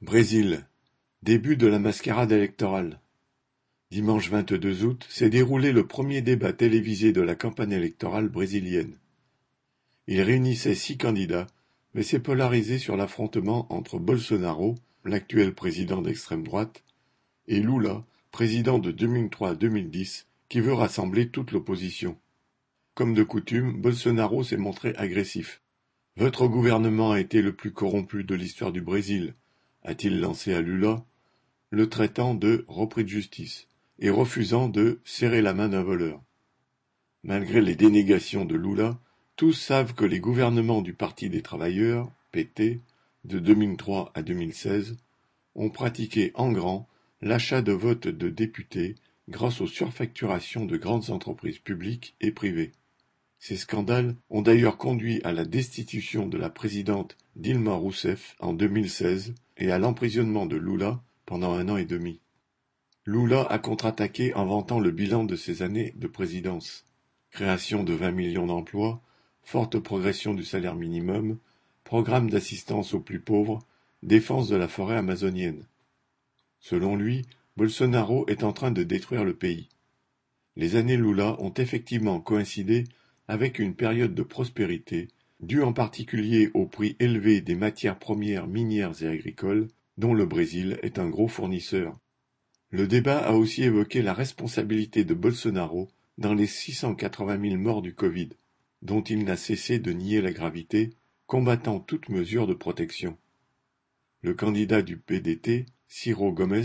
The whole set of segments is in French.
Brésil: Début de la mascarade électorale. Dimanche vingt-deux août s'est déroulé le premier débat télévisé de la campagne électorale brésilienne. Il réunissait six candidats, mais s'est polarisé sur l'affrontement entre Bolsonaro, l'actuel président d'extrême droite, et Lula, président de 2003 à 2010, qui veut rassembler toute l'opposition. Comme de coutume, Bolsonaro s'est montré agressif. Votre gouvernement a été le plus corrompu de l'histoire du Brésil, a-t-il lancé à Lula, le traitant de repris de justice et refusant de serrer la main d'un voleur. Malgré les dénégations de Lula, tous savent que les gouvernements du Parti des travailleurs, PT, de 2003 à 2016, ont pratiqué en grand l'achat de votes de députés grâce aux surfacturations de grandes entreprises publiques et privées. Ces scandales ont d'ailleurs conduit à la destitution de la présidente Dilma Rousseff en 2016 et à l'emprisonnement de Lula pendant un an et demi. Lula a contre-attaqué en vantant le bilan de ses années de présidence. Création de 20 millions d'emplois, forte progression du salaire minimum, programme d'assistance aux plus pauvres, défense de la forêt amazonienne. Selon lui, Bolsonaro est en train de détruire le pays. Les années Lula ont effectivement coïncidé avec une période de prospérité, due en particulier au prix élevé des matières premières minières et agricoles, dont le Brésil est un gros fournisseur. Le débat a aussi évoqué la responsabilité de Bolsonaro dans les 680 000 morts du Covid, dont il n'a cessé de nier la gravité, combattant toute mesure de protection. Le candidat du PDT, Ciro Gomes,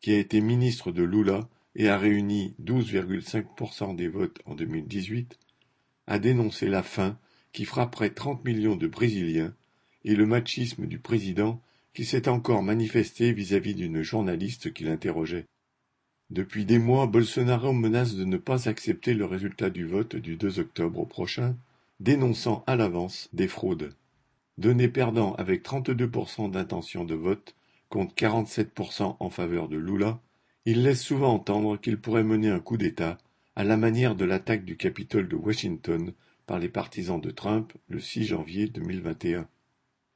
qui a été ministre de Lula et a réuni 12,5% des votes en 2018, a dénoncé la faim qui frapperait 30 millions de Brésiliens et le machisme du président qui s'est encore manifesté vis-à-vis d'une journaliste qui l'interrogeait. Depuis des mois, Bolsonaro menace de ne pas accepter le résultat du vote du 2 octobre prochain, dénonçant à l'avance des fraudes. Donné perdant avec 32% d'intention de vote contre 47% en faveur de Lula, il laisse souvent entendre qu'il pourrait mener un coup d'État à la manière de l'attaque du Capitole de Washington par les partisans de Trump le 6 janvier 2021.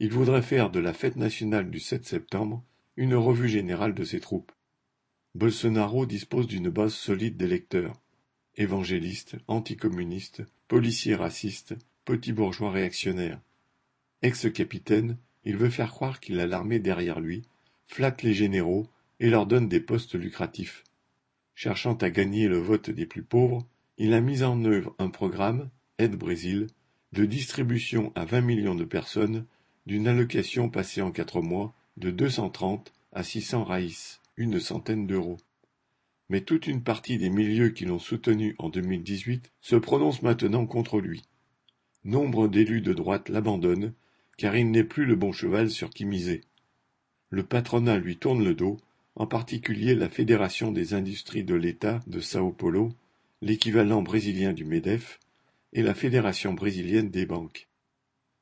Il voudrait faire de la fête nationale du 7 septembre une revue générale de ses troupes. Bolsonaro dispose d'une base solide d'électeurs. Évangélistes, anticommunistes, policiers racistes, petits bourgeois réactionnaires. Ex-capitaine, il veut faire croire qu'il a l'armée derrière lui, flatte les généraux et leur donne des postes lucratifs. Cherchant à gagner le vote des plus pauvres, il a mis en œuvre un programme, Aide Brésil, de distribution à 20 millions de personnes d'une allocation passée en quatre mois de 230 à 600 raïs, une centaine d'euros. Mais toute une partie des milieux qui l'ont soutenu en 2018 se prononcent maintenant contre lui. Nombre d'élus de droite l'abandonnent, car il n'est plus le bon cheval sur qui miser. Le patronat lui tourne le dos en particulier la Fédération des industries de l'État de Sao Paulo, l'équivalent brésilien du MEDEF, et la Fédération brésilienne des banques.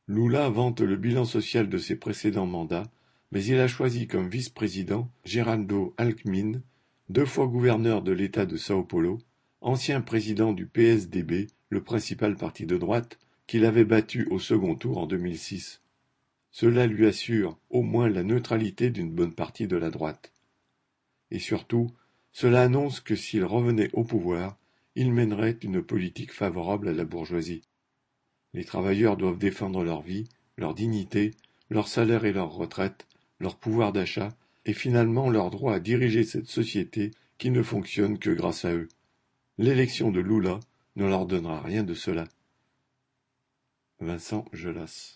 Lula vante le bilan social de ses précédents mandats, mais il a choisi comme vice-président Geraldo Alckmin, deux fois gouverneur de l'État de Sao Paulo, ancien président du PSDB, le principal parti de droite, qu'il avait battu au second tour en 2006. Cela lui assure au moins la neutralité d'une bonne partie de la droite. Et surtout, cela annonce que s'il revenait au pouvoir, il mènerait une politique favorable à la bourgeoisie. Les travailleurs doivent défendre leur vie, leur dignité, leur salaire et leur retraite, leur pouvoir d'achat, et finalement leur droit à diriger cette société qui ne fonctionne que grâce à eux. L'élection de Lula ne leur donnera rien de cela. Vincent Gelas